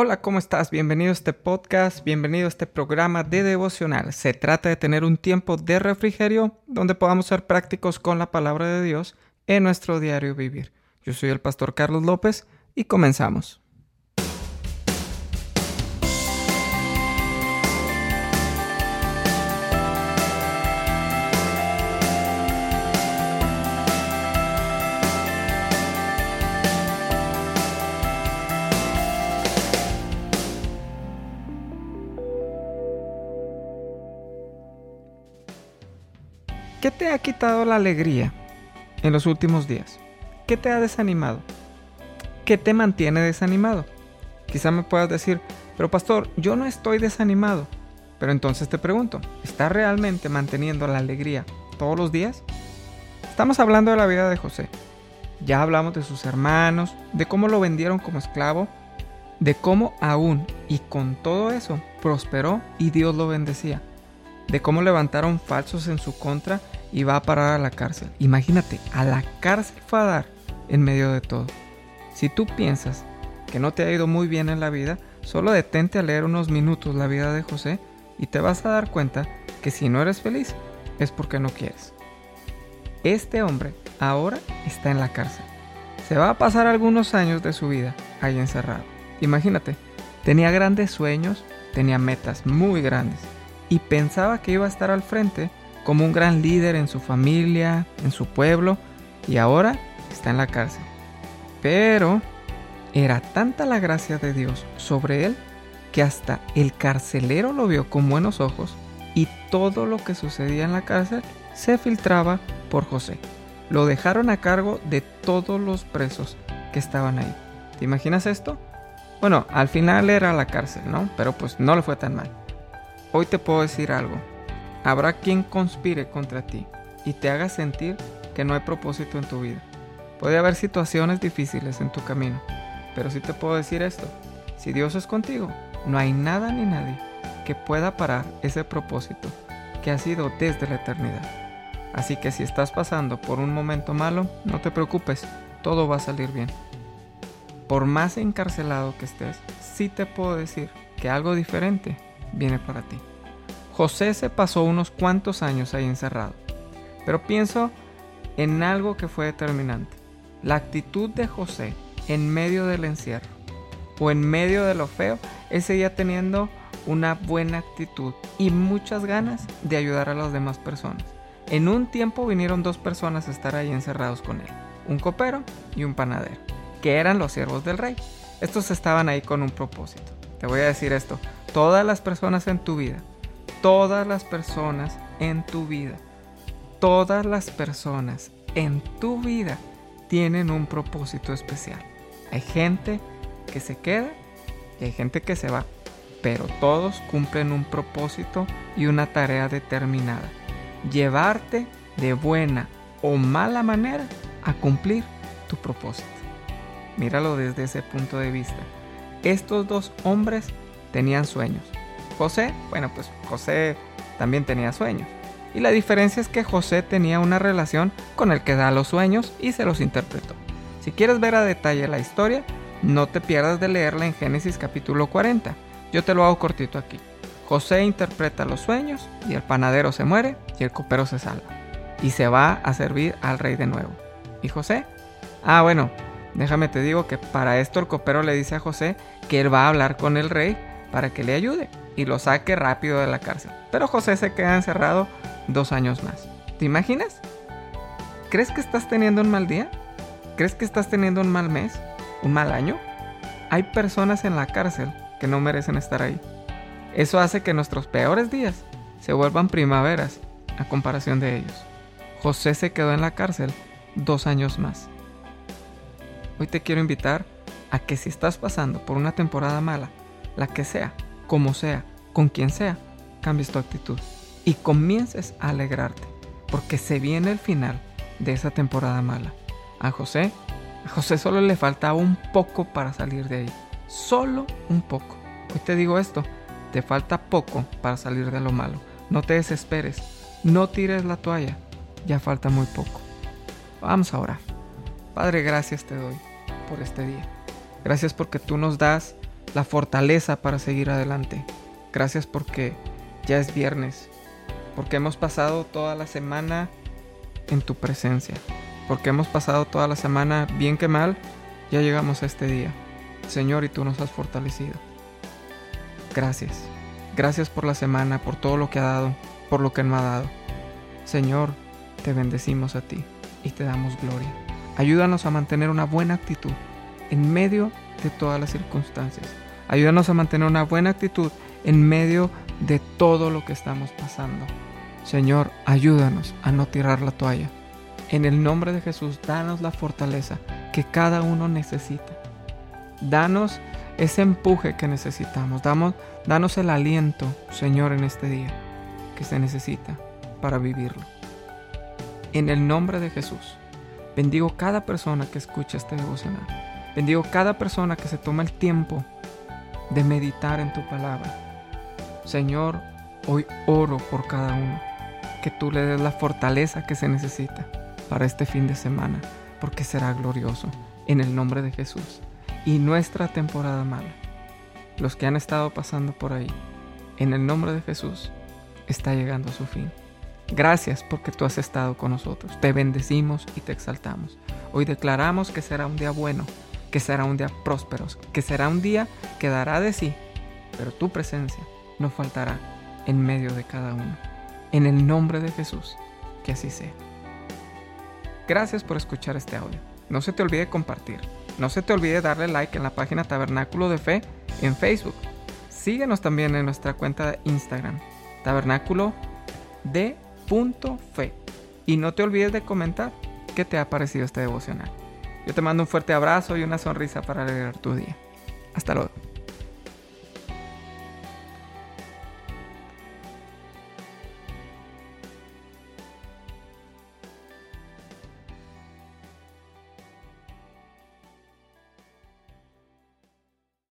Hola, ¿cómo estás? Bienvenido a este podcast, bienvenido a este programa de devocional. Se trata de tener un tiempo de refrigerio donde podamos ser prácticos con la palabra de Dios en nuestro diario vivir. Yo soy el pastor Carlos López y comenzamos. ¿Qué te ha quitado la alegría en los últimos días? ¿Qué te ha desanimado? ¿Qué te mantiene desanimado? Quizá me puedas decir, pero pastor, yo no estoy desanimado. Pero entonces te pregunto, ¿estás realmente manteniendo la alegría todos los días? Estamos hablando de la vida de José. Ya hablamos de sus hermanos, de cómo lo vendieron como esclavo, de cómo aún y con todo eso prosperó y Dios lo bendecía de cómo levantaron falsos en su contra y va a parar a la cárcel. Imagínate, a la cárcel fue a dar en medio de todo. Si tú piensas que no te ha ido muy bien en la vida, solo detente a leer unos minutos la vida de José y te vas a dar cuenta que si no eres feliz es porque no quieres. Este hombre ahora está en la cárcel. Se va a pasar algunos años de su vida ahí encerrado. Imagínate, tenía grandes sueños, tenía metas muy grandes y pensaba que iba a estar al frente como un gran líder en su familia, en su pueblo, y ahora está en la cárcel. Pero era tanta la gracia de Dios sobre él que hasta el carcelero lo vio con buenos ojos y todo lo que sucedía en la cárcel se filtraba por José. Lo dejaron a cargo de todos los presos que estaban ahí. ¿Te imaginas esto? Bueno, al final era la cárcel, ¿no? Pero pues no le fue tan mal. Hoy te puedo decir algo. Habrá quien conspire contra ti y te haga sentir que no hay propósito en tu vida. Puede haber situaciones difíciles en tu camino, pero sí te puedo decir esto. Si Dios es contigo, no hay nada ni nadie que pueda parar ese propósito que ha sido desde la eternidad. Así que si estás pasando por un momento malo, no te preocupes, todo va a salir bien. Por más encarcelado que estés, sí te puedo decir que algo diferente viene para ti. José se pasó unos cuantos años ahí encerrado, pero pienso en algo que fue determinante. La actitud de José en medio del encierro o en medio de lo feo, él seguía teniendo una buena actitud y muchas ganas de ayudar a las demás personas. En un tiempo vinieron dos personas a estar ahí encerrados con él, un copero y un panadero, que eran los siervos del rey. Estos estaban ahí con un propósito. Te voy a decir esto, todas las personas en tu vida, todas las personas en tu vida, todas las personas en tu vida tienen un propósito especial. Hay gente que se queda y hay gente que se va, pero todos cumplen un propósito y una tarea determinada. Llevarte de buena o mala manera a cumplir tu propósito. Míralo desde ese punto de vista. Estos dos hombres tenían sueños. José, bueno, pues José también tenía sueños. Y la diferencia es que José tenía una relación con el que da los sueños y se los interpretó. Si quieres ver a detalle la historia, no te pierdas de leerla en Génesis capítulo 40. Yo te lo hago cortito aquí. José interpreta los sueños y el panadero se muere y el copero se salva. Y se va a servir al rey de nuevo. ¿Y José? Ah, bueno, déjame te digo que para esto el copero le dice a José que él va a hablar con el rey para que le ayude y lo saque rápido de la cárcel. Pero José se queda encerrado dos años más. ¿Te imaginas? ¿Crees que estás teniendo un mal día? ¿Crees que estás teniendo un mal mes? ¿Un mal año? Hay personas en la cárcel que no merecen estar ahí. Eso hace que nuestros peores días se vuelvan primaveras a comparación de ellos. José se quedó en la cárcel dos años más. Hoy te quiero invitar a que si estás pasando por una temporada mala, la que sea, como sea, con quien sea, cambies tu actitud y comiences a alegrarte, porque se viene el final de esa temporada mala. A José, a José solo le faltaba un poco para salir de ahí, solo un poco. Hoy te digo esto, te falta poco para salir de lo malo. No te desesperes, no tires la toalla, ya falta muy poco. Vamos a orar. Padre, gracias te doy por este día. Gracias porque tú nos das la fortaleza para seguir adelante. Gracias porque ya es viernes, porque hemos pasado toda la semana en tu presencia, porque hemos pasado toda la semana bien que mal, ya llegamos a este día. Señor, y tú nos has fortalecido. Gracias. Gracias por la semana, por todo lo que ha dado, por lo que no ha dado. Señor, te bendecimos a ti y te damos gloria. Ayúdanos a mantener una buena actitud en medio de todas las circunstancias. Ayúdanos a mantener una buena actitud en medio de todo lo que estamos pasando. Señor, ayúdanos a no tirar la toalla. En el nombre de Jesús, danos la fortaleza que cada uno necesita. Danos ese empuje que necesitamos. Damos, danos el aliento, Señor, en este día que se necesita para vivirlo. En el nombre de Jesús, bendigo cada persona que escucha este devocional. Bendigo cada persona que se toma el tiempo de meditar en tu palabra. Señor, hoy oro por cada uno, que tú le des la fortaleza que se necesita para este fin de semana, porque será glorioso, en el nombre de Jesús. Y nuestra temporada mala, los que han estado pasando por ahí, en el nombre de Jesús, está llegando a su fin. Gracias porque tú has estado con nosotros. Te bendecimos y te exaltamos. Hoy declaramos que será un día bueno, que será un día próspero, que será un día que dará de sí, pero tu presencia no faltará en medio de cada uno. En el nombre de Jesús, que así sea. Gracias por escuchar este audio. No se te olvide compartir. No se te olvide darle like en la página Tabernáculo de Fe en Facebook. Síguenos también en nuestra cuenta de Instagram, Tabernáculo de Fe. Y no te olvides de comentar qué te ha parecido este devocional. Yo te mando un fuerte abrazo y una sonrisa para alegrar tu día. Hasta luego.